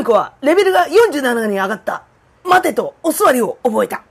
ミコはレベルが47に上がった。待てとお座りを覚えた。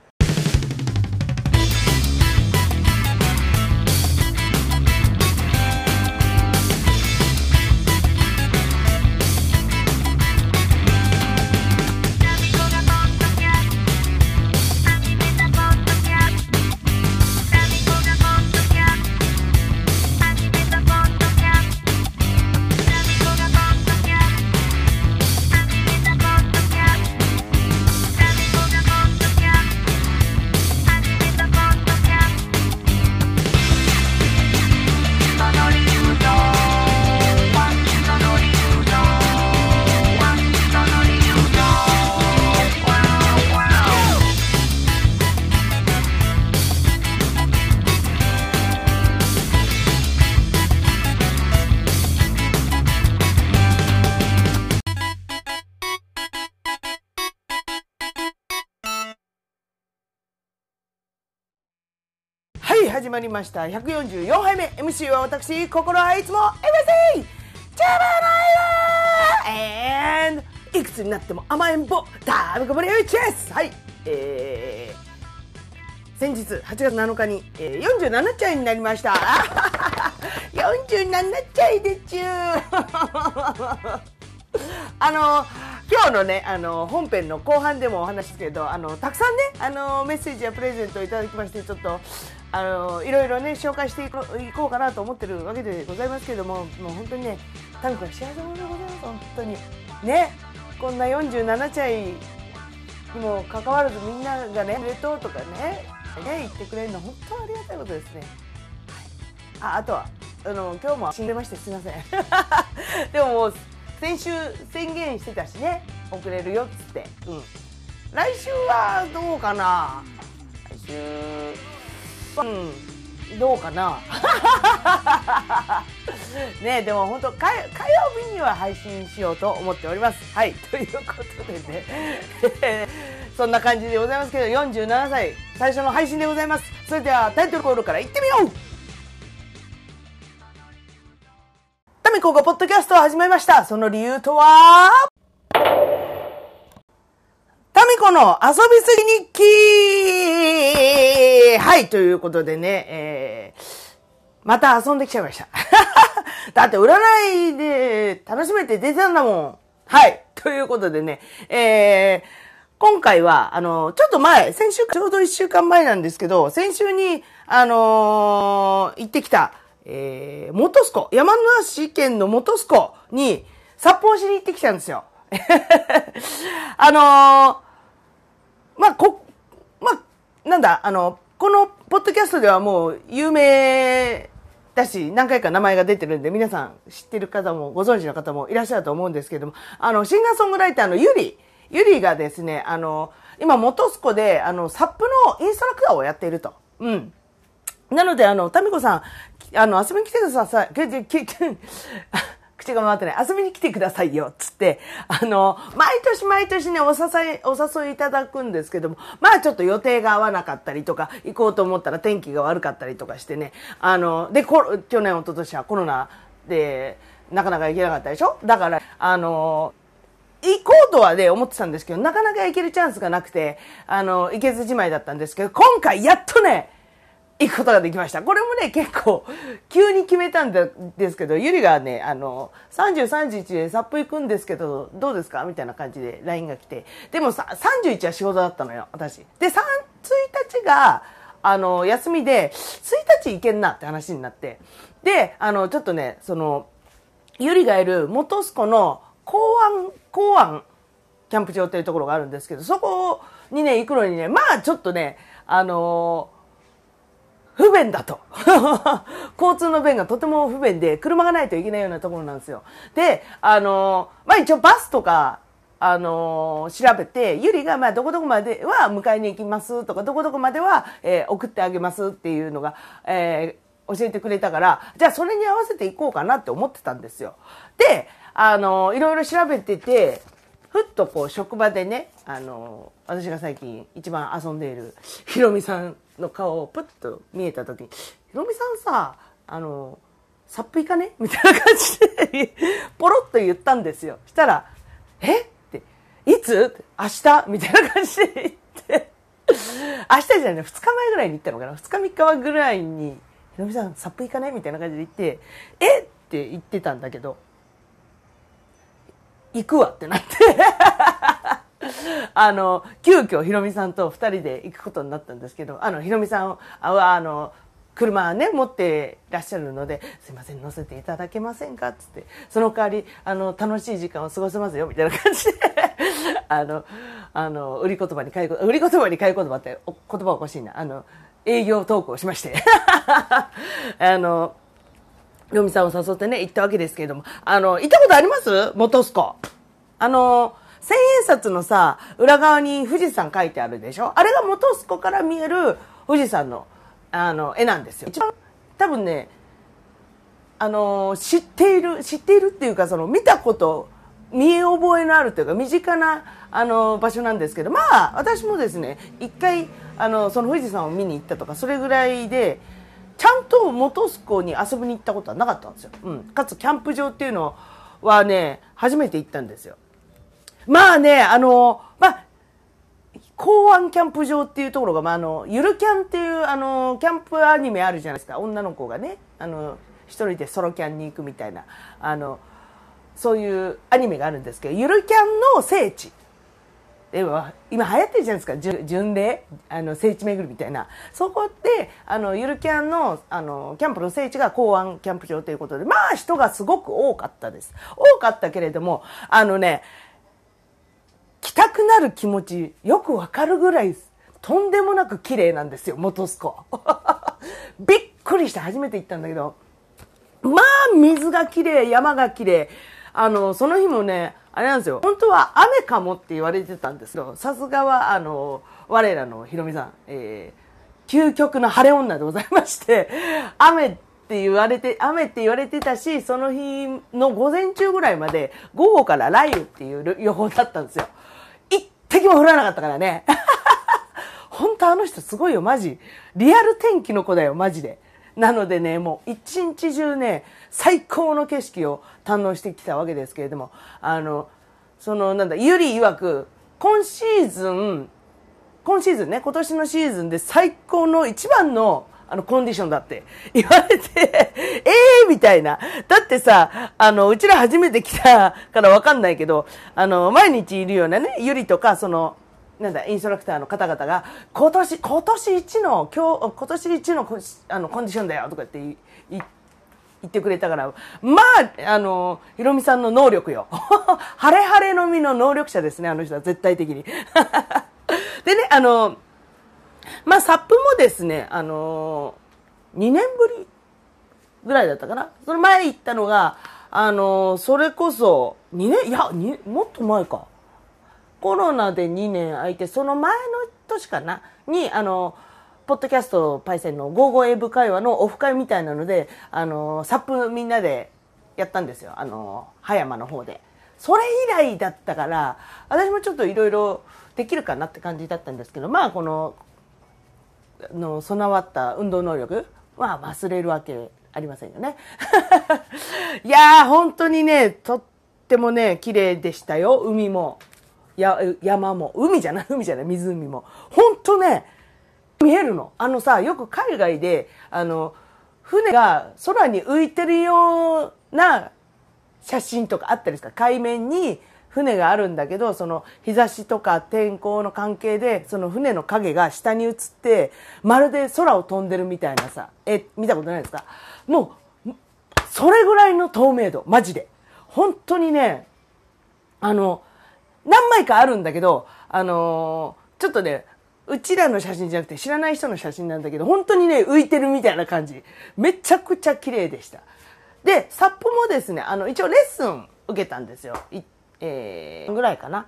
まりました。144杯目。MC は私、心はいつも MC! ジャバナイラー !and いくつになっても甘えん坊、ダービコブリューチェスはい、えー、先日8月7日に、えー、47歳になりました。47歳でちゅー あのー今日のねあの本編の後半でもお話ですけどあのたくさんねあのメッセージやプレゼントをいただきましてちょっとあのいろいろね紹介していこいこうかなと思ってるわけでございますけれどももう本当にねタンクは幸せ者でございます本当に。ねこんな47歳にもかかわらずみんながね「おめでとう」とかねね言ってくれるの本当ありがたいことですね。ああとはあの今日も死んでましてすみません。でももう先週宣言してたしね遅れるよっつって、うん、来週はどうかな？来週うんどうかな？ねでも本当火火曜日には配信しようと思っております。はいということでね。そんな感じでございますけど47歳最初の配信でございます。それではタイトルコールからいってみようタミコがポッドキャストを始めました。その理由とは？タミコの遊びすぎ日記はい、ということでね、えー、また遊んできちゃいました。だって占いで楽しめて出てたんだもん。はい、ということでね、えー、今回は、あの、ちょっと前、先週、ちょうど一週間前なんですけど、先週に、あのー行ってきた、えー、元栖湖、山梨県の元栖湖に札幌市に行ってきたんですよ。あのーまあ、こ、まあ、なんだ、あの、このポッドキャストではもう有名だし、何回か名前が出てるんで、皆さん知ってる方もご存知の方もいらっしゃると思うんですけども、あの、シンガーソングライターのゆり、ゆりがですね、あの、今元栖湖で、あの、サップのインストラクターをやっていると。うん。なので、あの、タミコさん、あの、遊びに来てください。口が回ってない。遊びに来てくださいよ。つって、あの、毎年毎年ね、お誘い、お誘いいただくんですけども、まあちょっと予定が合わなかったりとか、行こうと思ったら天気が悪かったりとかしてね、あの、で、こ去年、一昨年はコロナで、なかなか行けなかったでしょ？だから、あの、行こうとはね、思ってたんですけど、なかなか行けるチャンスがなくて、あの、行けずじまいだったんですけど、今回やっとね、行くことができました。これもね、結構、急に決めたんですけど、ゆりがね、あの、30、31でサップ行くんですけど、どうですか？みたいな感じで LINE が来て。でもさ、31は仕事だったのよ、私。で、3、1日が、あの、休みで、1日行けんなって話になって。で、あの、ちょっとね、その、ゆりがいる元栖湖の港湾、港湾キャンプ場っていうところがあるんですけど、そこにね、行くのにね、まあちょっとね、あの不便だと。交通の便がとても不便で、車がないといけないようなところなんですよ。で、あのまあ一応バスとか、あの調べて、ゆりが、ま、どこどこまでは迎えに行きますとか、どこどこまでは、えー送ってあげますっていうのが、えー教えてくれたから、じゃあそれに合わせて行こうかなって思ってたんですよ。で、あのいろいろ調べてて、ふっとこう職場でね、あの私が最近一番遊んでいるひろみさんの顔をプッと見えた時に、ひろみさんさ、あのサップ行かね？みたいな感じで、ポロッと言ったんですよ。したら、え？って、いつ？明日？みたいな感じで行って、明日じゃない、2日前ぐらいに行ったのかな。2日3日前ぐらいに、ひろみさん、サップ行かないみたいな感じで行って、え？って言ってたんだけど、行くわってなって、あの、急遽ひろみさんと二人で行くことになったんですけど、あの、ひろみさんは、あの、車ね、持ってらっしゃるので、すいません、乗せていただけませんか？つって、その代わり、あの、楽しい時間を過ごせますよ、みたいな感じで、あの、あの、売り言葉に買い、売り言葉に買い言葉ってお言葉おかしいな。あの、営業トークをしまして。あの、ひろみさんを誘ってね、行ったわけですけれども、あの、行ったことあります？元栖湖。あの、千円札のさ、裏側に富士山書いてあるでしょ？あれが元栖湖から見える富士山の、あの、絵なんですよ。一番、多分ね、あの、知っている、知っているっていうか、その、見たこと、見え覚えのあるというか、身近な、あの、場所なんですけど、まあ、私もですね、一回、あの、その富士山を見に行ったとか、それぐらいで、ちゃんと元栖湖に遊びに行ったことはなかったんですよ。うん。かつ、キャンプ場っていうのはね、初めて行ったんですよ。まあね、あの、まあ、港湾キャンプ場っていうところが、まあ、あの、ゆるキャンっていう、あの、キャンプアニメあるじゃないですか。女の子がね、あの、一人でソロキャンに行くみたいな、あの、そういうアニメがあるんですけど、ゆるキャンの聖地。今流行ってるじゃないですか。巡礼？あの聖地巡りみたいな。そこであのゆるキャンのあのキャンプの聖地が港湾キャンプ場ということでまあ人がすごく多かったです。多かったけれどもあのね来たくなる気持ちよくわかるぐらいとんでもなく綺麗なんですよ元栖湖 びっくりして初めて行ったんだけど。まあ水が綺麗山が綺麗。あのその日もねあれなんですよ。本当は雨かもって言われてたんですけどさすがはあの我らのひろみさん、えー、究極の晴れ女でございまして 雨って言われて雨って言われてたしその日の午前中ぐらいまで午後から雷雨っていう予報だったんですよ。滴も降らなかったからね。本当あの人すごいよ。マジ。リアル天気の子だよマジで。なのでね、もう一日中ね、最高の景色を堪能してきたわけですけれども、あの、その、なんだ、ゆり曰く、今シーズン、今シーズンね、今年のシーズンで最高の一番の、あの、コンディションだって 言われて、ええ、みたいな。だってさ、あの、うちら初めて来たからわかんないけど、あの、毎日いるようなね、ゆりとか、その、なんだ、インストラクターの方々が、今年、今年一の、今日、今年一のあのコンディションだよとかって言ってくれたから、まあ、あの、ひろみさんの能力よ。晴れ晴れのみの能力者ですね、あの人は絶対的に。でね、あの、まあ、サップもですね、あの、2年ぶりぐらいだったかな。その前行ったのが、あの、それこそ、2年、いや、もっと前か。コロナで2年空いて、その前の年かなに、あの、ポッドキャストパイセンのゴーゴーエブ会話のオフ会みたいなので、あの、サップみんなでやったんですよ。あの、葉山の方で。それ以来だったから、私もちょっといろいろできるかなって感じだったんですけど、まあこの、の備わった運動能力は忘れるわけありませんよね。いやー、本当にね、とってもね、綺麗でしたよ、海も。や山も。海じゃない海じゃない湖も。本当ね見えるの。あのさよく海外であの船が空に浮いてるような写真とかあったりですか海面に船があるんだけどその日差しとか天候の関係でその船の影が下に映ってまるで空を飛んでるみたいなさえ見たことないですか？もうそれぐらいの透明度マジで本当にねあの何枚かあるんだけど、あのー、ちょっとね、うちらの写真じゃなくて知らない人の写真なんだけど、本当にね、浮いてるみたいな感じ。めちゃくちゃ綺麗でした。で、サップもですね、あの、一応レッスン受けたんですよ。えー、ぐらいかな。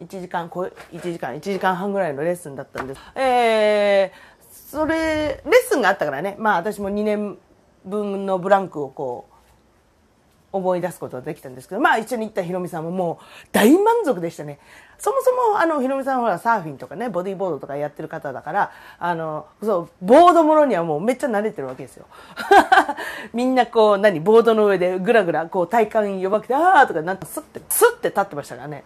1時間、1時間、1時間半ぐらいのレッスンだったんです。えー、それ、レッスンがあったからね、まあ私も2年分のブランクをこう、思い出すことができたんですけど、まあ一緒に行ったひろみさんももう大満足でしたね。そもそもあのひろみさんはサーフィンとかね、ボディーボードとかやってる方だから、あの、そう、ボードものにはもうめっちゃ慣れてるわけですよ。みんなこう、何、ボードの上でぐらぐらこう体幹弱くて、あーとかなんとスッて、スッて立ってましたからね。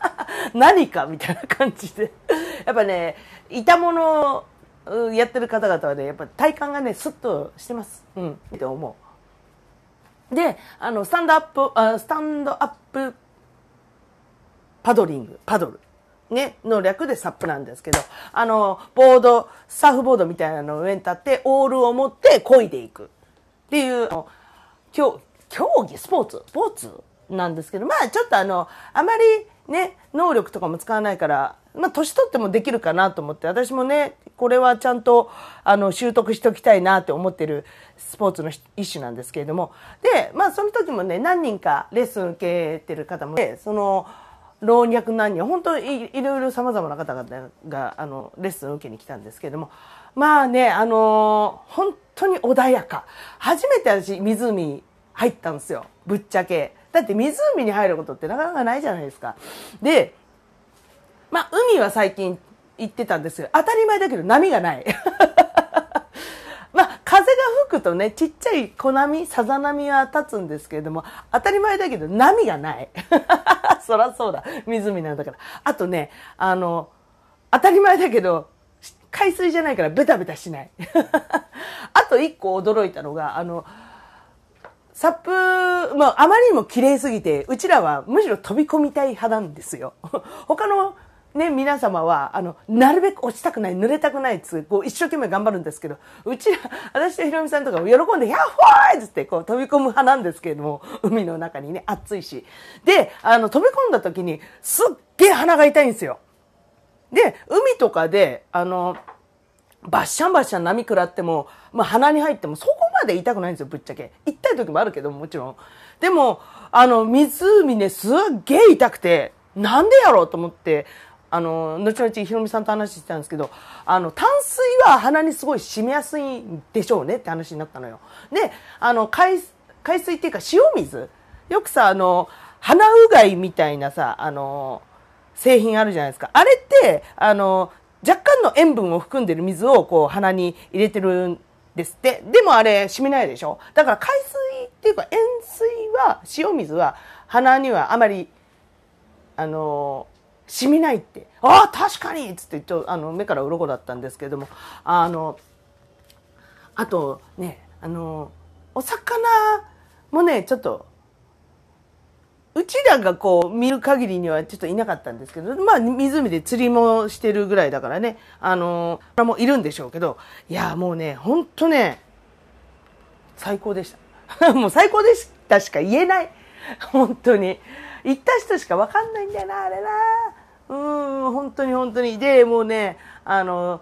何かみたいな感じで。やっぱね、いたものをやってる方々はね、やっぱ体感がね、スッとしてます。うん、って思う。で、あの、スタンドアップ、あスタンドアップパドリング、パドル。ね、の略でサップなんですけど、あの、ボード、サーフボードみたいなのを上に立って、オールを持って漕いでいく。っていう、競競技、スポーツ、スポーツなんですけど、まあちょっとあの、あまりね、能力とかも使わないから、まあ年取ってもできるかなと思って、私もね、これはちゃんと、あの、習得しておきたいなって思ってるスポーツの一種なんですけれども、で、まあその時もね、何人かレッスン受けてる方も、ね、その、老若男女、本当にいろいろ様々な方々が、あの、レッスン受けに来たんですけれども、まあね、あのー、本当に穏やか。初めて私、湖入ったんですよ。ぶっちゃけ。だって湖に入ることってなかなかないじゃないですか。で、まあ、海は最近行ってたんですけど、当たり前だけど波がない。まあ、風が吹くとね、ちっちゃい小波、さざ波は立つんですけれども、当たり前だけど波がない。そらそうだ。湖なんだから。あとね、あの、当たり前だけど、海水じゃないからベタベタしない。あと一個驚いたのが、あの、サップ、まあ、あまりにも綺麗すぎて、うちらはむしろ飛び込みたい派なんですよ。他のね、皆様は、あの、なるべく落ちたくない、濡れたくないっつこう、一生懸命頑張るんですけど、うちら、私とひろみさんとかも喜んで、ヤッホーイっつって、こう、飛び込む派なんですけれども、海の中にね、暑いし。で、あの、飛び込んだ時に、すっげえ鼻が痛いんですよ。で、海とかで、あの、バッシャンバッシャン波食らっても、まあ鼻に入ってもそこまで痛くないんですよ、ぶっちゃけ。痛い時もあるけどもちろん。でも、あの、湖ね、すっげえ痛くて、なんでやろうと思って、あの、後々ひろみさんと話してたんですけど、あの、淡水は鼻にすごい染みやすいんでしょうねって話になったのよ。で、あの、海、海水っていうか塩水よくさ、あの、鼻うがいみたいなさ、あの、製品あるじゃないですか。あれって、あの、若干の塩分を含んでる水をこう鼻に入れてるんですって。でもあれ染みないでしょだから海水っていうか塩水は、塩水は鼻にはあまり、あの、染みないって。ああ、確かにつってちょあの目から鱗だったんですけれども、あの、あとね、あの、お魚もね、ちょっとうちらがこう見る限りにはちょっといなかったんですけど、まあ湖で釣りもしてるぐらいだからね、あのー、もいるんでしょうけど、いやもうね、ほんとね、最高でした。もう最高でしたしか言えない。本当に。行った人しかわかんないんだよな、あれな。うん、本当に本当に。で、もうね、あの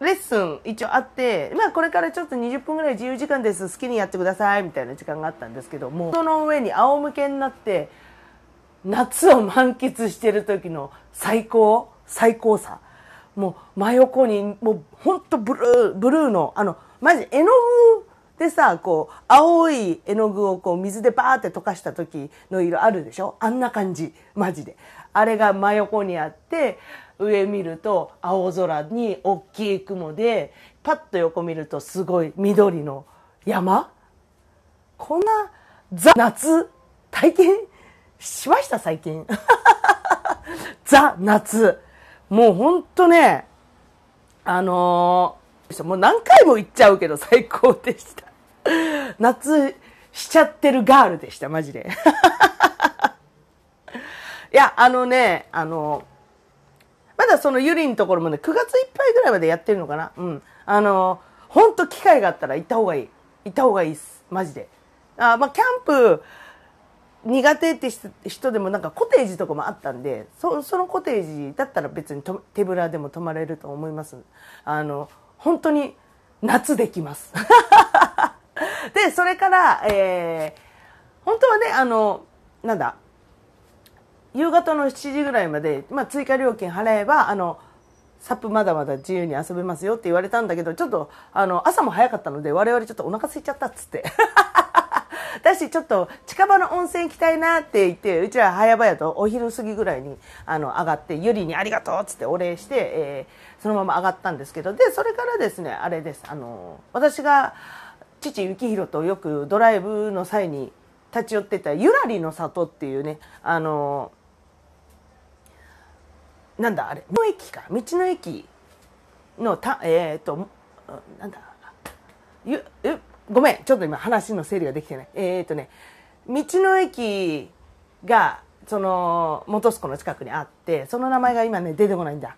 レッスン一応あって、まあこれからちょっと20分ぐらい自由時間です、好きにやってください、みたいな時間があったんですけど、もその上に仰向けになって、夏を満喫してる時の最高、最高さ。もう真横に、もうほんとブルー、ブルーの、あの、マジ絵の具でさ、こう、青い絵の具をこう水でバーって溶かした時の色あるでしょ？あんな感じ、マジで。あれが真横にあって、上見ると青空に大きい雲で、パッと横見るとすごい緑の山？こんなザ・夏体験？しました？最近。ザ・夏。もうほんとね、あのー、もう何回も言っちゃうけど最高でした。夏しちゃってるガールでした、マジで。いや、あのね、あのまだそのゆりのところもね、9月いっぱいぐらいまでやってるのかな。うん。あの、ほんと機会があったら行った方がいい。行った方がいいっす。マジで。あまあ、キャンプ苦手って人でもなんかコテージとかもあったんで、そそのコテージだったら別に手ぶらでも泊まれると思います。あの、本当に夏できます。で、それから、えー、本当はね、あの、なんだ、夕方の7時ぐらいまで、まあ、追加料金払えば、あの、サップまだまだ自由に遊べますよって言われたんだけど、ちょっと、あの、朝も早かったので、我々ちょっとお腹空いちゃったっつって。だし、ちょっと近場の温泉行きたいなって言って、うちら早々とお昼過ぎぐらいに、あの、上がって、ゆりにありがとうっつってお礼して、えー、そのまま上がったんですけど、で、それからですね、あれです、あの、私が、父幸宏とよくドライブの際に立ち寄ってたゆらりの里っていうね、あの、なんだあれの駅か道の駅のたえっ、となんだゆえごめんちょっと今話の整理ができてない。えっ、とね道の駅がその本栖湖の近くにあってその名前が今ね出てこないんだ。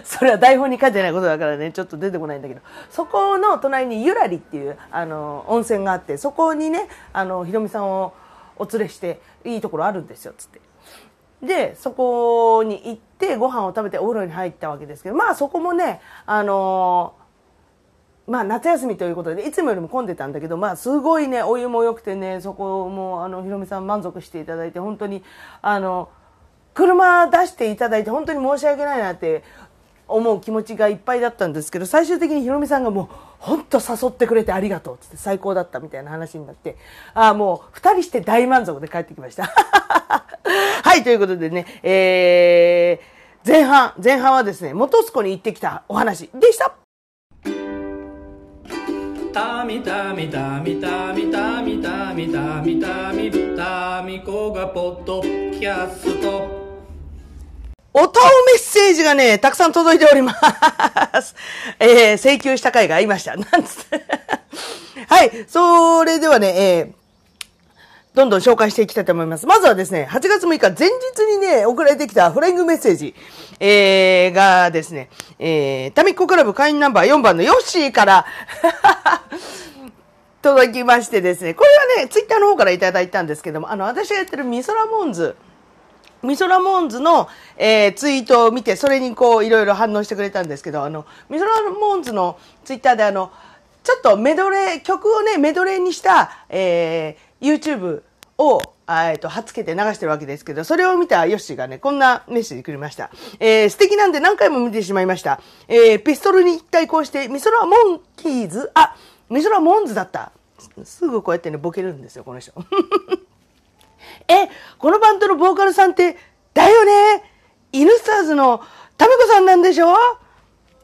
それは台本に書いてないことだからねちょっと出てこないんだけど。そこの隣にゆらりっていうあの温泉があってそこにねあのひろみさんをお連れしていいところあるんですよっつって。でそこに行ってご飯を食べてお風呂に入ったわけですけどまあそこもねあのまあ夏休みということでいつもよりも混んでたんだけどまあすごいねお湯も良くてねそこもあのひろみさん満足していただいて本当にあの車出していただいて本当に申し訳ないなって思う気持ちがいっぱいだったんですけど最終的にひろみさんがもう本当誘ってくれてありがとうっつって最高だったみたいな話になってああもう2人して大満足で帰ってきました。はいということでねえー、前半前半はですね本栖湖に行ってきたお話でした。たみたみたみたみたみたみたみたみたみこがポッドキャストおたおメッセージがね、たくさん届いております。えー、請求した回がありました。なんつって。はい。それではね、えー、どんどん紹介していきたいと思います。まずはですね、8月6日前日にね、送られてきたフライングメッセージ、えー、がですね、えー、タミッコクラブ会員ナンバー4番のヨッシーから届きましてですね、これはね、ツイッターの方からいただいたんですけども、あの、私がやってるミソラモンズ、ミソラモンズの、えー、ツイートを見て、それにこう、いろいろ反応してくれたんですけど、あの、ミソラモンズのツイッターであの、ちょっとメドレー、曲をね、メドレーにした、えー、YouTube を、えっと、はつけて流してるわけですけど、それを見たヨッシーがね、こんなメッセージくれました。えー、素敵なんで何回も見てしまいました。えー、ピストルに対抗して、ミソラモンキーズ、あ、ミソラモンズだった。すぐこうやってね、ボケるんですよ、この人。え、このバンドのボーカルさんって、だよね？イヌスターズのタミコさんなんでしょ？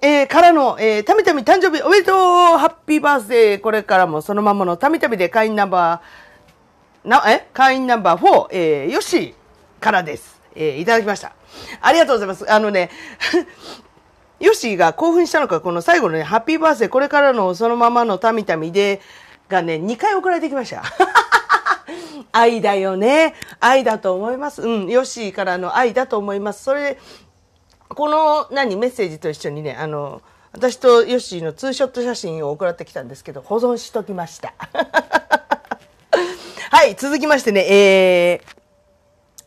えー、からの、えー、たみたみ誕生日おめでとうハッピーバースデーこれからもそのままのたみたみで会員ナンバー、な、え？会員ナンバー4、えー、よしからです。えー、いただきました。ありがとうございます。あのね、ヨッシーが興奮したのか、この最後のね、ハッピーバースデー、これからのそのままのたみたみで、がね、2回送られてきました。愛だよね。愛だと思います。うん、ヨッシーからの愛だと思います。それで、この、何、メッセージと一緒にね、あの、私とヨッシーのツーショット写真を送られてきたんですけど、保存しときました。はい、続きましてね、えー、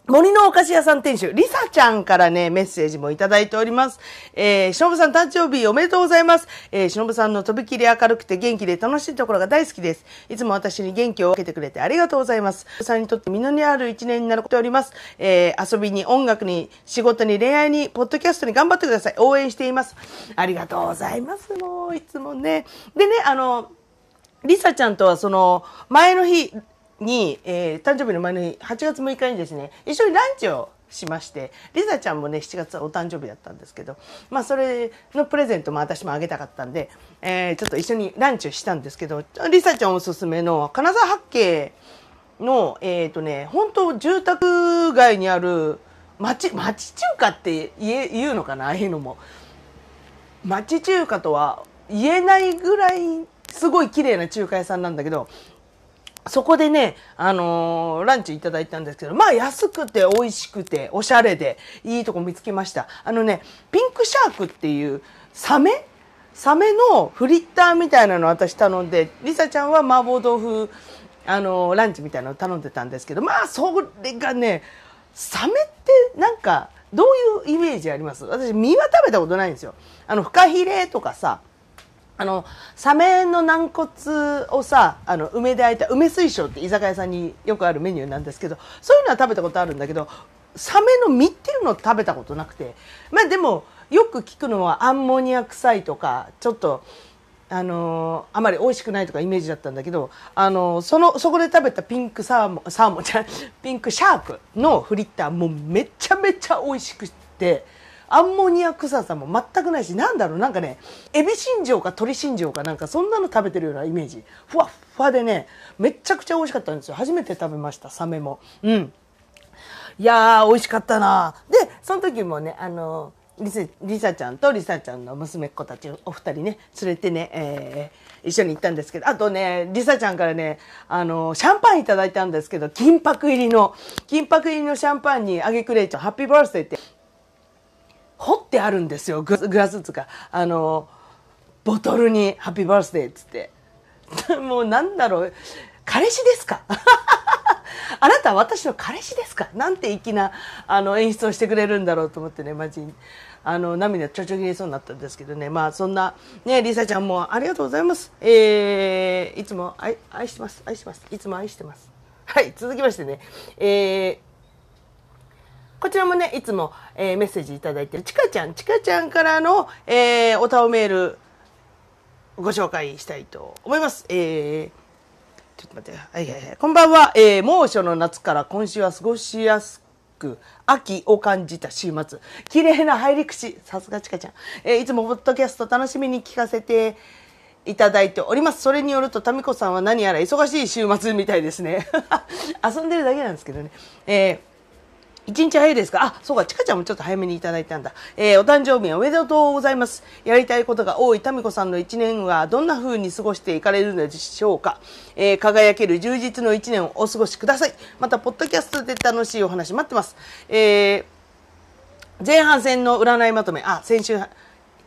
森のお菓子屋さん店主、りさちゃんからね、メッセージもいただいております。えー、しのぶさん誕生日おめでとうございます。えー、しのぶさんのとびきり明るくて元気で楽しいところが大好きです。いつも私に元気を分けてくれてありがとうございます。さんにとって実りある一年になることおります。えー、遊びに、音楽に、仕事に、恋愛に、ポッドキャストに頑張ってください。応援しています。ありがとうございます。もう、いつもね。でね、あの、りさちゃんとはその、前の日、に、えー、誕生日の前の日、8月6日にですね、一緒にランチをしまして、リザちゃんもね、7月はお誕生日だったんですけど、まあそれのプレゼントも私もあげたかったんで、えー、ちょっと一緒にランチをしたんですけど、リサちゃんおすすめの金沢八景の、えっ、ー、とね、本当住宅街にある町、町中華って言え言うのかなああいうのも。町中華とは言えないぐらいすごい綺麗な中華屋さんなんだけど、そこでね、あのー、ランチいただいたんですけど、まあ安くて美味しくておしゃれでいいとこ見つけました。あのね、ピンクシャークっていうサメ？サメのフリッターみたいなの私頼んで、リサちゃんは麻婆豆腐、あのー、ランチみたいなの頼んでたんですけど、まあそれがね、サメってなんかどういうイメージあります？私身は食べたことないんですよ。あの、フカヒレとかさ、あのサメの軟骨をさあの梅で焼いた梅水晶って居酒屋さんによくあるメニューなんですけどそういうのは食べたことあるんだけどサメの身っていうのを食べたことなくてまあでもよく聞くのはアンモニア臭いとかちょっとあのー、あまり美味しくないとかイメージだったんだけど、あのー、そのそこで食べたピンクサーモンサーモンじゃピンクシャークのフリッターもうめちゃめちゃ美味しくて。アンモニア臭さも全くないし、なんだろう、なんかね、エビ新庄か鶏新庄かなんかそんなの食べてるようなイメージ。ふわっふわでね、めちゃくちゃ美味しかったんですよ。初めて食べました、サメも。うん。いやー、美味しかったな。で、その時もね、あの、リサリサちゃんとリサちゃんの娘っ子たちお二人ね、連れてね、えー、一緒に行ったんですけど、あとね、リサちゃんからね、あの、シャンパンいただいたんですけど、金箔入りの、金箔入りのシャンパンに、あげくれちゃん、ハッピーバースデーって、てあるんですよ、グラスっつうか。あの、ボトルに、ハッピーバースデーっつって。もうなんだろう、彼氏ですか？あなたは私の彼氏ですか？なんて粋なあの演出をしてくれるんだろうと思ってね、マジに。あの、涙ちょちょぎれそうになったんですけどね。まあ、そんな、ね、リサちゃんもありがとうございます。えー、いつも愛、愛してます。愛してます。いつも愛してます。はい、続きましてね、えー、こちらもね、いつも、えー、メッセージいただいてる、ちかちゃん、ちかちゃんからの、えー、おたおメール、ご紹介したいと思います。えーちょっと待って。はいはいはい。こんばんは。えー、猛暑の夏から今週は過ごしやすく、秋を感じた週末。綺麗な入り口。さすがちかちゃん。えー、いつもポッドキャスト楽しみに聞かせていただいております。それによると、タミコさんは何やら忙しい週末みたいですね。遊んでるだけなんですけどね。えー一日早いですか？あ、そうか、ちかちゃんもちょっと早めにいただいたんだ。えー、お誕生日おめでとうございます。やりたいことが多いタミコさんの一年はどんな風に過ごしていかれるのでしょうか？えー、輝ける充実の一年をお過ごしください。また、ポッドキャストで楽しいお話待ってます。えー、前半戦の占いまとめ、あ、先週、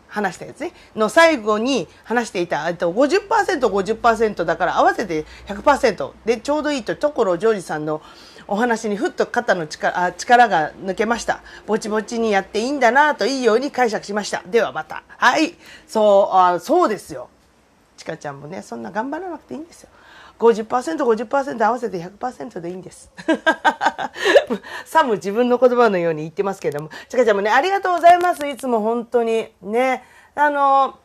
話したやつね、の最後に話していた、えっと、50%、50%だから合わせて100%でちょうどいいと、所ジョージさんのお話にふっと肩の力あ力が抜けました。ぼちぼちにやっていいんだなといいように解釈しました。ではまた。はい。そう、あそうですよ。ちかちゃんもね、そんな頑張らなくていいんですよ。50%、50%合わせて100%でいいんです。さも自分の言葉のように言ってますけども、ちかちゃんもね、ありがとうございます。いつも本当に。ね。あの、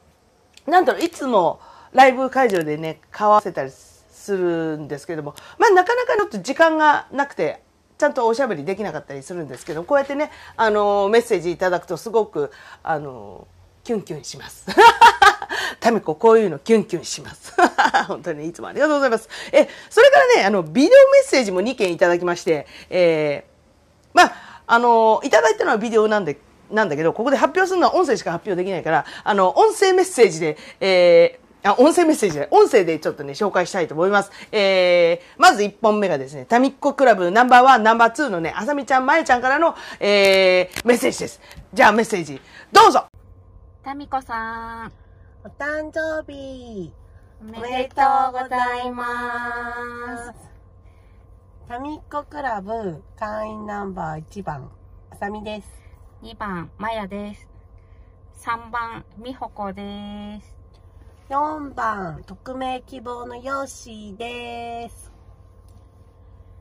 なんだろう、いつもライブ会場でね、顔合わせたりすするんですけども、まあなかなかちょっと時間がなくて、ちゃんとおしゃべりできなかったりするんですけど、こうやってね、あの、メッセージいただくとすごく、あの、キュンキュンします。タミコ、こういうのキュンキュンします。本当にいつもありがとうございます。え、それからね、あの、ビデオメッセージも2件いただきまして、えー、まあ、あの、いただいたのはビデオなんで、なんだけど、ここで発表するのは音声しか発表できないから、あの、音声メッセージで、えー、あ、音声メッセージで、音声でちょっとね、紹介したいと思います。えー、まず1本目がですね、タミッコクラブナンバーワン、ナンバーツーのね、あさみちゃん、まえちゃんからの、えー、メッセージです。じゃあメッセージ、どうぞタミコさん、お誕生日、おめでとうございます。タミッコクラブ会員ナンバー1番、あさみです。2番、まやです。3番、みほこです。4番、匿名希望のヨッシーです。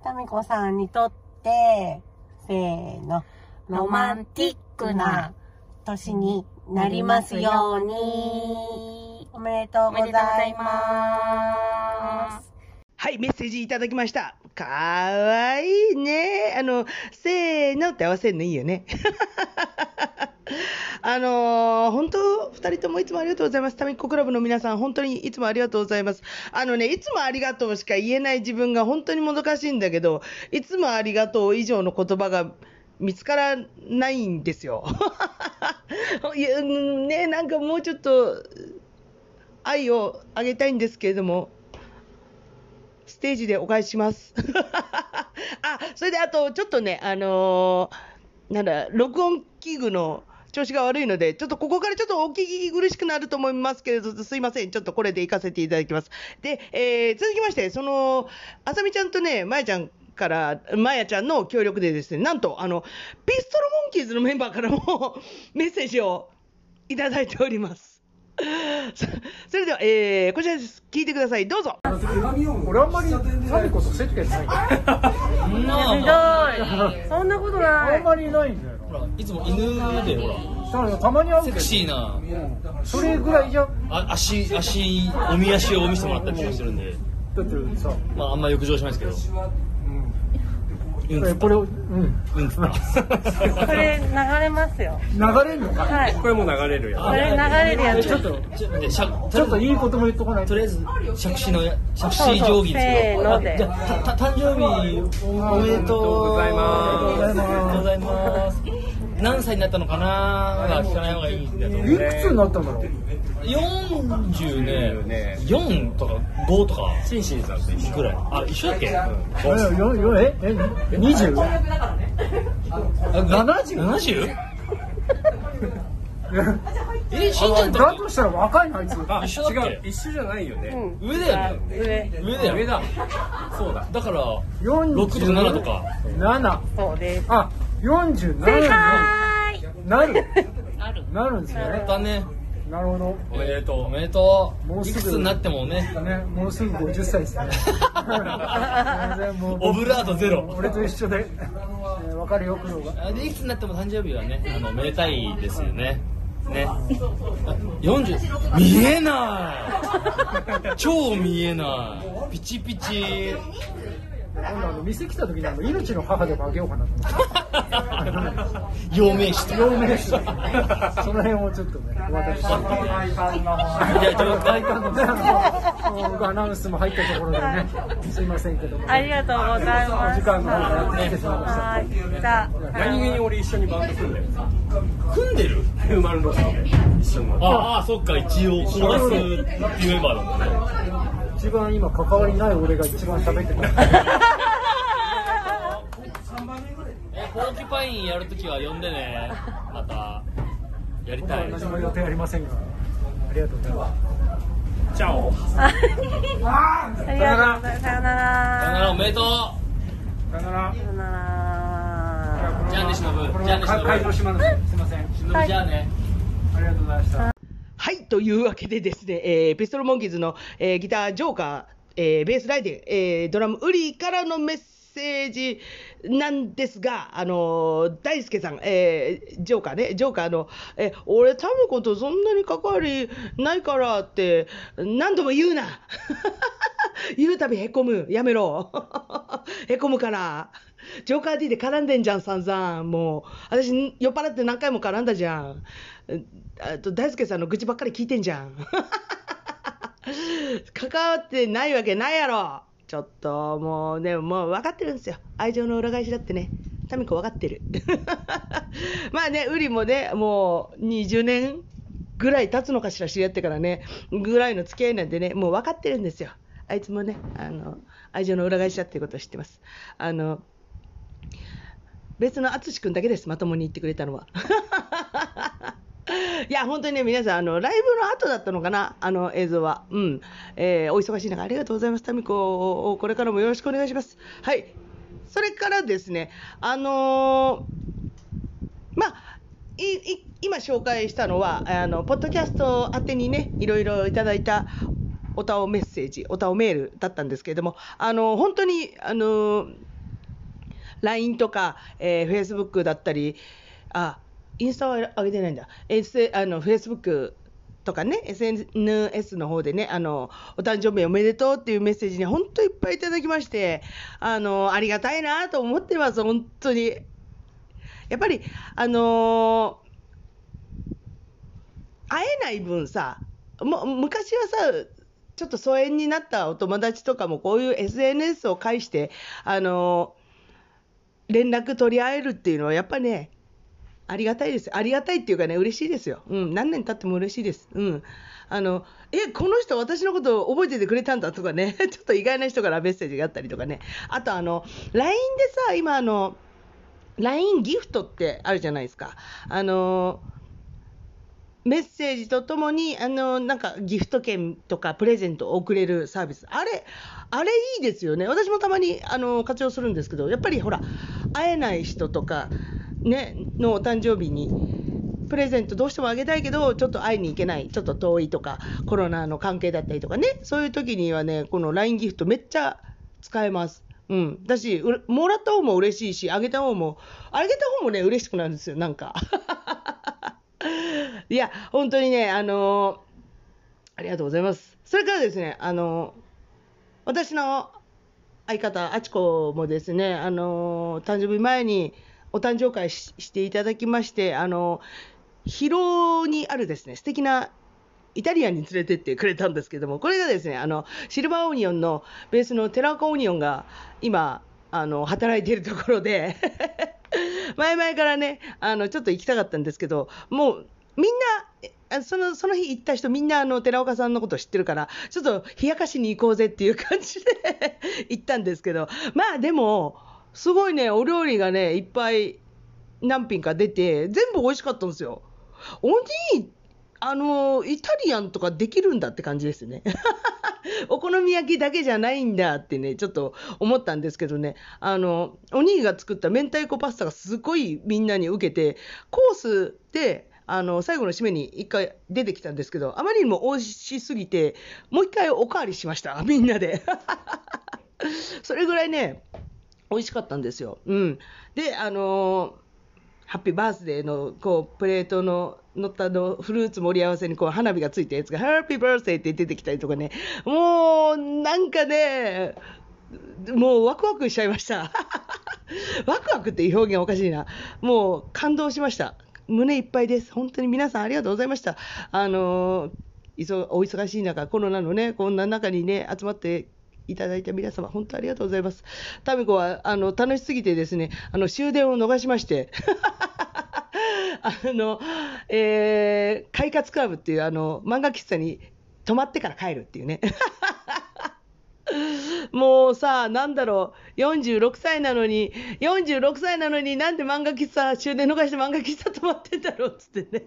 タミコさんにとって、せーの、ロマンティックな年になりますように。おめでとうございます。はい、メッセージいただきました。かわいいね。あの、せーのって合わせるのいいよね。あのー、本当、二人ともいつもありがとうございます。タミッコクラブの皆さん、本当にいつもありがとうございます。あのね、いつもありがとうしか言えない自分が本当にもどかしいんだけど、いつもありがとう以上の言葉が見つからないんですよ。いや、ね、なんかもうちょっと、愛をあげたいんですけれども、ステージでお返しします。あ、それであと、ちょっとね、あのー、なんだ、録音器具の調子が悪いので、ちょっとここからちょっとお聞き苦しくなると思いますけれど、すいません。ちょっとこれで行かせていただきます。で、えー、続きまして、その、あさみちゃんとね、まやちゃんから、まやちゃんの協力でですね、なんと、あの、ピストルモンキーズのメンバーからも メッセージをいただいております。それでは、えー、こちらです。聞いてください。どうぞ。俺あんまりサミコと接点ない。ひどい。そんなことない。あんまりないんだよ。ほら、いつも犬で、ほら。たまに会うセクシーな。それぐらいじゃん。あ、足、足、おみ足を見せてもらったりするんで。だってさ。まあ、あんま浴場しないですけど。うん。えこれをうん。うん。つったこれ流れますよ。流れんのか？はい。これも流れるやこれ流れるやつ。ちょっとちょじゃあしゃちょっといいことも言っとかないと。とりあえず杓子の杓子定規ですせーので。あじゃあたた誕生日おおめでとうございます。おめでとうございます。何歳になったのかなは聞かない方がいいんだと思う。いくつになったんだろう？40ねね。4とか5とかシンシンさんと一緒ぐらい。あ一緒だっけ、えよよええ 20? 70? 70? えしんちゃんとだとしたら若いなあいつ。一緒だっけ？違う一緒じゃないよね、上だよね。上。上だよ。上だ。そうだ。だから47 6とか7とか。7そうです。あ47正に解。なる。なる。んですね。だねなるほど。おめでとおめでともうすぐ。ういくつになってもね。ねもうすぐ50歳ですね。全然もう。オブラートゼロ。俺と一緒で、えー、分かるよ苦労が。あでいくつになっても誕生日はねあのめでたいですよね。ね。あ40見えない。超見えない。ピチピチ今度あの店来た時にあの命の母でもあげようかなと思って陽明陽明酒その辺をちょっとね私じゃあちょっとのねあのもうアナウンスも入ったところでねすいませんけどもありがとうございます。お時間の方がやってきてしまいましたはい。じゃあ、何気に俺一緒にバンド組んでる組んでるヒューマンロストで一緒にああそっか一応コーラスっていうメンバーだもんね一番今関わりない俺が一番喋ってた。えポーキュパインやるときは呼んでね。またやりたい。何も予定ありませんが。ありがとうございます。チャオ。ありがとうございます。さよなさよなら。ら。おめでとさよなら。さよなら。うじゃあねしのぶ。じゃあねしのぶは会場します。すいません。しのぶ。じゃあね。ありがとうございました。はというわけでですね、えーピストルモンキーズの、えーギター、ジョーカー、えーベースライデン、えードラム、ウリからのメッセージなんですが、あのー大輔さん、えージョーカーね、ジョーカーの、えー俺、タムコとそんなに関わりないからって、何度も言うな 言うたびへこむ、やめろ。へこむから。ジョーカー D で絡んでんじゃん、散々。もう、私、酔っ払って何回も絡んだじゃん。あと、大輔さんの愚痴ばっかり聞いてんじゃん。関わってないわけないやろ。ちょっと、もうね、もう分かってるんですよ。愛情の裏返しだってね。タミコ分かってる。まあね、ウリもね、もう20年ぐらい経つのかしら、知り合ってからね、ぐらいの付き合いなんでね、もう分かってるんですよ。あいつもね、あの、愛情の裏返しだっていうことを知ってます。あの、別の淳君だけです、まともに言ってくれたのは。いや、本当にね、皆さん、あの、ライブの後だったのかな、あの映像は。うん。えーお忙しい中、ありがとうございます。タミコ、これからもよろしくお願いします。はい。それからですね、あのーまあ、今紹介したのは、あの、ポッドキャスト宛てにね、いろいろいただいた、おたおメッセージ、おたおメールだったんですけれども、あの、本当に、あの LINE とか、えー、Facebook だったり、あ、インスタは上げてないんだ。S、あの、Facebook とかね、SNS の方でね、あの、お誕生日おめでとうっていうメッセージに本当いっぱいいただきまして、あの、ありがたいなと思ってます、本当に。やっぱり、あの会えない分さ、も昔はさ、ちょっと疎遠になったお友達とかもこういう SNS を介して、あの連絡取り合えるっていうのはやっぱね、ありがたいです。ありがたいっていうかね、嬉しいですよ。うん、何年経っても嬉しいです。うん。あの、え、この人私のこと覚えててくれたんだとかね、ちょっと意外な人からメッセージがあったりとかね。あとあの、LINE でさ、今あの、LINE ギフトってあるじゃないですか。あの、メッセージとともに、あの、なんかギフト券とかプレゼントを送れるサービス。あれ、あれいいですよね。私もたまに、あの、活用するんですけど、やっぱりほら、会えない人とか、ね、のお誕生日に、プレゼントどうしてもあげたいけど、ちょっと会いに行けない、ちょっと遠いとか、コロナの関係だったりとかね、そういう時にはね、この LINE ギフトめっちゃ使えます。うん。だし、もらった方も嬉しいし、あげた方も、あげた方もね、嬉しくなるんですよ、なんか。いや、本当にね、あのーありがとうございます。それからですね、あのー私の相方、あちこもですね、あのー誕生日前にお誕生会していただきまして、あの広尾にあるですね、素敵なイタリアンに連れてってくれたんですけども、これがですね、あの、シルバーオニオンのベースの寺岡オニオンが今、あの、働いているところで、前々からね、あの、ちょっと行きたかったんですけど、もう、みんな、その、その日行った人みんなあの、寺岡さんのこと知ってるから、ちょっと冷やかしに行こうぜっていう感じで 行ったんですけど、まあでも、すごいね、お料理がね、いっぱい何品か出て、全部美味しかったんですよ。おにあの、イタリアンとかできるんだって感じですね。お好み焼きだけじゃないんだってね、ちょっと思ったんですけどね、あの、お兄が作った明太子パスタがすごいみんなに受けて、コースで、あの、最後の締めに一回出てきたんですけど、あまりにも美味しすぎて、もう一回おかわりしました、みんなで。それぐらいね、美味しかったんですよ。うん。で、あのハッピーバースデーのこうプレートの乗ったのフルーツ盛り合わせにこう花火がついたやつが、ハッピーバースデーって出てきたりとかね、もうなんかね、もうワクワクしちゃいました。ワクワクっていう表現おかしいな。もう感動しました。胸いっぱいです。本当に皆さんありがとうございました。あのお忙しい中、コロナのね、こんな中にね、集まっていただいた皆様、本当ありがとうございます。タミコはあの楽しすぎてですね、あの終電を逃しまして、あの、えー、快活クラブっていうあの漫画喫茶に泊まってから帰るっていうね。もうさ、なんだろう、46歳なのに、46歳なのになんで漫画喫茶、終電逃して漫画喫茶泊まってんだろうっつってね、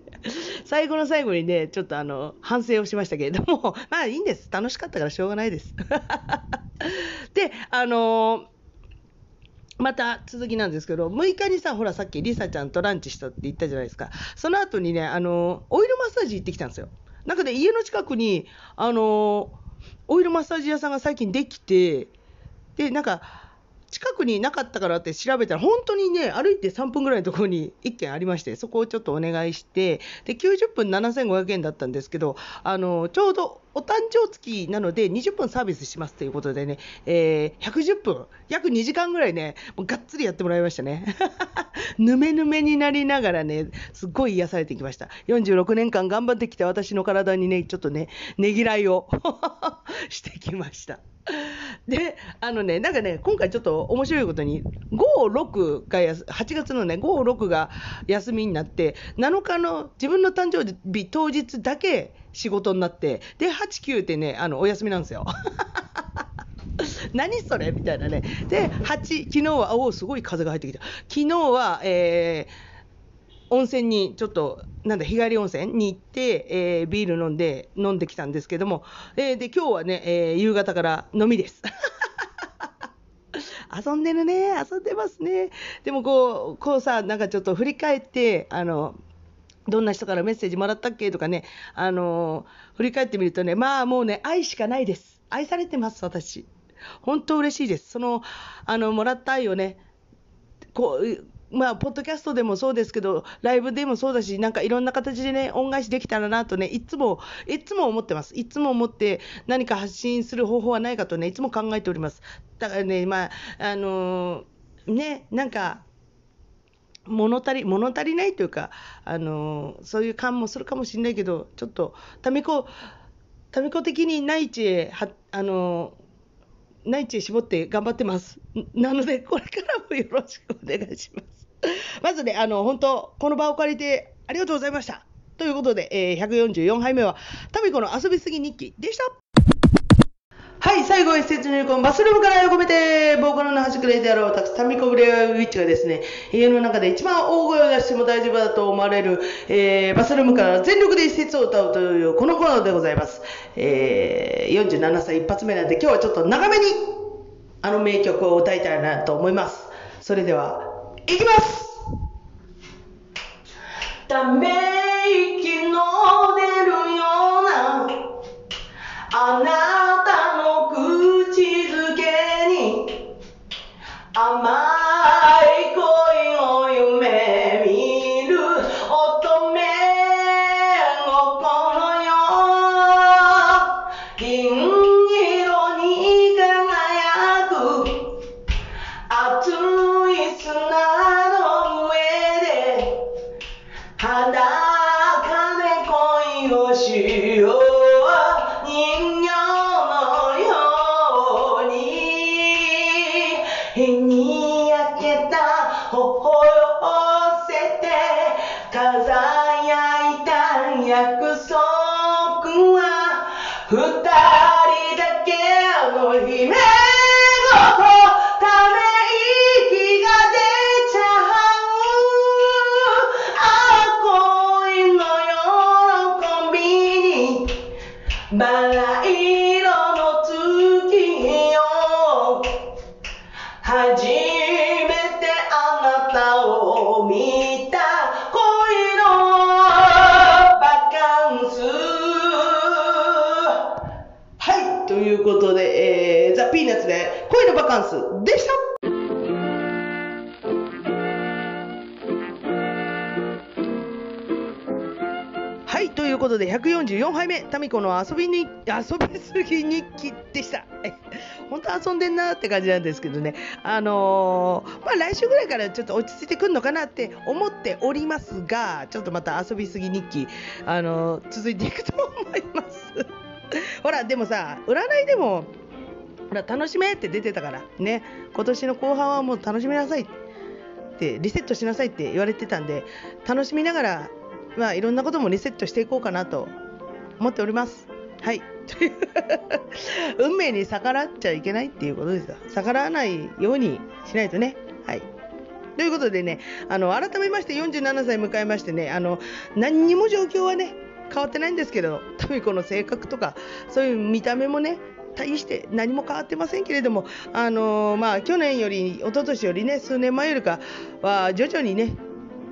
最後の最後にね、ちょっとあの、反省をしましたけれども、まあいいんです。楽しかったからしょうがないです。で、あのまた続きなんですけど、6日にさ、ほらさっきリサちゃんとランチしたって言ったじゃないですか。その後にね、あの、オイルマッサージ行ってきたんですよ。なんかね、家の近くに、あの、オイルマッサージ屋さんが最近できて、で、なんか、近くになかったからって調べたら、本当にね、歩いて3分ぐらいのところに1軒ありまして、そこをちょっとお願いして、で、90分7500円だったんですけど、あの、ちょうどお誕生月なので20分サービスしますということでね、えー110分、約2時間ぐらいね、もうがっつりやってもらいましたね。ぬめぬめになりながらね、すっごい癒されてきました。46年間頑張ってきた私の体にね、ちょっとね、ねぎらいを してきました。で、あのね、なんかね、今回ちょっと面白いことに、5、6が、8月のね、5、6が休みになって、7日の自分の誕生日当日だけ仕事になって、で、8、9ってね、あの、お休みなんですよ。何それ？みたいなね。で、8、昨日は、おお、すごい風が入ってきた。昨日は、えー温泉にちょっと、なんだ、日帰り温泉に行って、えービール飲んで、飲んできたんですけども、えーで、今日はね、えー夕方から飲みです。遊んでるね、遊んでますね。でもこう、こうさ、なんかちょっと振り返って、あの、どんな人からメッセージもらったっけとかね、あの振り返ってみるとね、まあもうね、愛しかないです。愛されてます、私。本当嬉しいです。その、あの、もらった愛をね、こう、まあ、ポッドキャストでもそうですけど、ライブでもそうだし、なんかいろんな形でね、恩返しできたらなとね、いつも、いつも思ってます。いつも思って、何か発信する方法はないかとね、いつも考えております。だからね、まあ、あのーね、なんか、物足り、物足りないというか、あのーそういう感もするかもしれないけど、ちょっと、タミコ、タミコ的に内地へ、は、あのー内地へ絞って頑張ってます。なので、これからもよろしくお願いします。まずね、あの、本当この場を借りてありがとうございました。ということで、えー144杯目は、タミコの遊びすぎ日記でした。はい、最後は施設入魂バスルームから横めて、ボーカルの端くれである私、タミコブレアウィッチがですね、家の中で一番大声を出しても大丈夫だと思われる、えーバスルームから全力で施設を歌うというこのコーナーでございます。えー47歳一発目なんで、今日はちょっと長めに、あの名曲を歌いたいなと思います。それでは、いきます。ため息の出るようなあなたの口づけに甘いは二44杯目、タミコの遊びに、遊びすぎ日記でした。本当遊んでんなって感じなんですけどね。あのー、まあ、来週ぐらいからちょっと落ち着いてくるのかなって思っておりますが、ちょっとまた遊びすぎ日記、あのー、続いていくと思います。ほら、でもさ、占いでも、ほら、楽しめって出てたから、ね、今年の後半はもう楽しみなさいって、リセットしなさいって言われてたんで、楽しみながら、まあ、いろんなこともリセットしていこうかなと思っております。はい。運命に逆らっちゃいけないっていうことですよ。逆らわないようにしないとね。はい。ということでね、あの、改めまして47歳迎えましてね、あの、何にも状況はね、変わってないんですけど、多分この性格とか、そういう見た目もね、大して何も変わってませんけれども、あのまあ、去年より、一昨年よりね、数年前よりかは、徐々にね、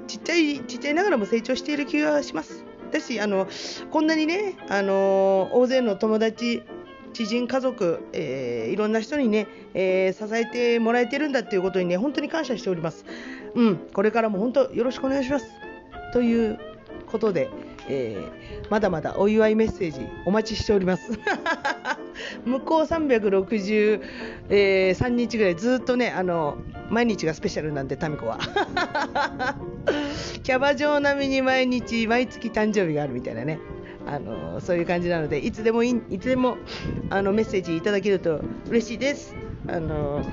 ちっちゃい、ちっちゃいながらも成長している気がします。私、あの、こんなにね、あの大勢の友達、知人、家族、えーいろんな人にね、えー支えてもらえてるんだっていうことにね、本当に感謝しております。うん、これからも本当よろしくお願いします。ということで、えーまだまだお祝いメッセージお待ちしております。向こう363、えー3日ぐらいずっとね、あの、毎日がスペシャルなんで、タミコは。キャバ嬢並みに毎日、毎月誕生日があるみたいなね。あのそういう感じなので、いつでもい、いつでもあのメッセージいただけると嬉しいです。あの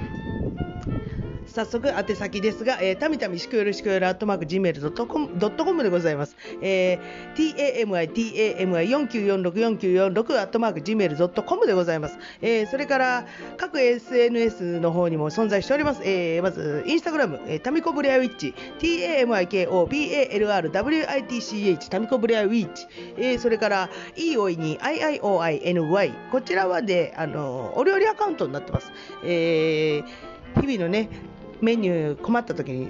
早速、宛先ですが、えー、たみたみしくよるしくよるアットマーク Gmail.com ドットコムでございます。えー、tami, tami49464946 アットマーク Gmail.com でございます。えー、それから、各 SNS の方にも存在しております。えー、まず、インスタグラム、えー、タミコブレアウィッチ、tamikobalrwitch、タミコブレアウィッチ、えー、それから、いいおいに iioiny、こちらはで、あのお料理アカウントになってます。えー、日々のね、メニュー困った時に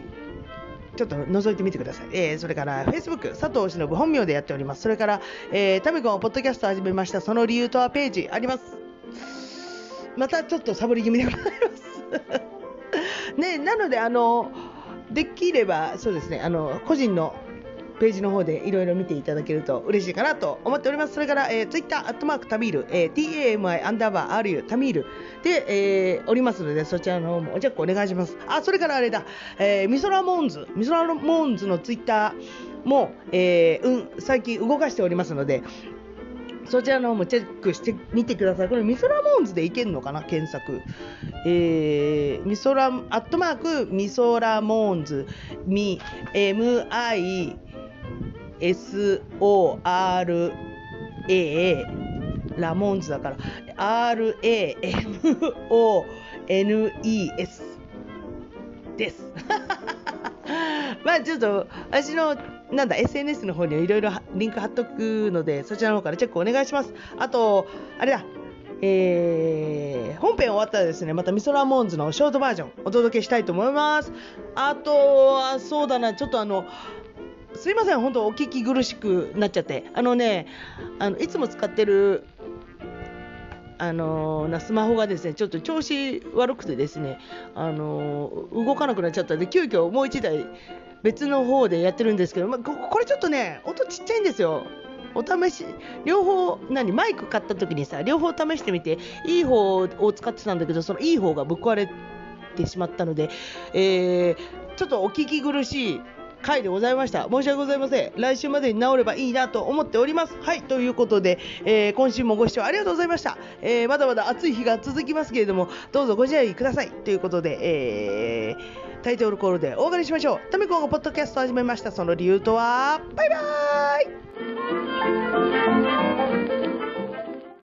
ちょっと覗いてみてください。えーそれから、Facebook、佐藤忍本名でやっております。それから、えー、タミコンポッドキャスト始めました。その理由とはページあります。またちょっとサボり気味でございます。ね、なので、あの、できれば、そうですね、あの、個人のページの方でいろいろ見ていただけると嬉しいかなと思っております。それから、えー、ツイッター、アットマークタミール、えー、TAMI アンダーバー RU タミールで、えーおりますので、そちらの方もおチェックお願いします。あ、それからあれだ、えー、ミソラモーンズ、ミソラモーンズのツイッターも、えーうん、最近動かしておりますので、そちらの方もチェックしてみてください。これ、ミソラモーンズでいけるのかな？検索。えー、ミソラ、アットマーク、ミソラモーンズ、ミ、MI、SORA、ラモンズだから、RAMONES です。まあちょっと、私の、なんだ、SNS の方にはいろいろリンク貼っとくので、そちらの方からチェックお願いします。あと、あれだ、えー本編終わったらですね、またミソラモンズのショートバージョンお届けしたいと思います。あとは、そうだな、ちょっとあの、すいません、本当お聞き苦しくなっちゃって。あのね、あのいつも使ってる、あのなスマホがですね、ちょっと調子悪くてですね、あの動かなくなっちゃったんで、急遽もう一台別の方でやってるんですけど、まあ、これちょっとね、音ちっちゃいんですよ。お試し、両方、何、マイク買った時にさ、両方試してみて、いい方を使ってたんだけど、そのいい方がぶっ壊れてしまったので、えーちょっとお聞き苦しい回でございました。申し訳ございません。来週までに治ればいいなと思っております。はい、ということで、えー今週もご視聴ありがとうございました。えーまだまだ暑い日が続きますけれども、どうぞご自愛ください。ということで、えータイトルコールでお別れしましょうタミコがポッドキャストを始めましたその理由とはバイバーイ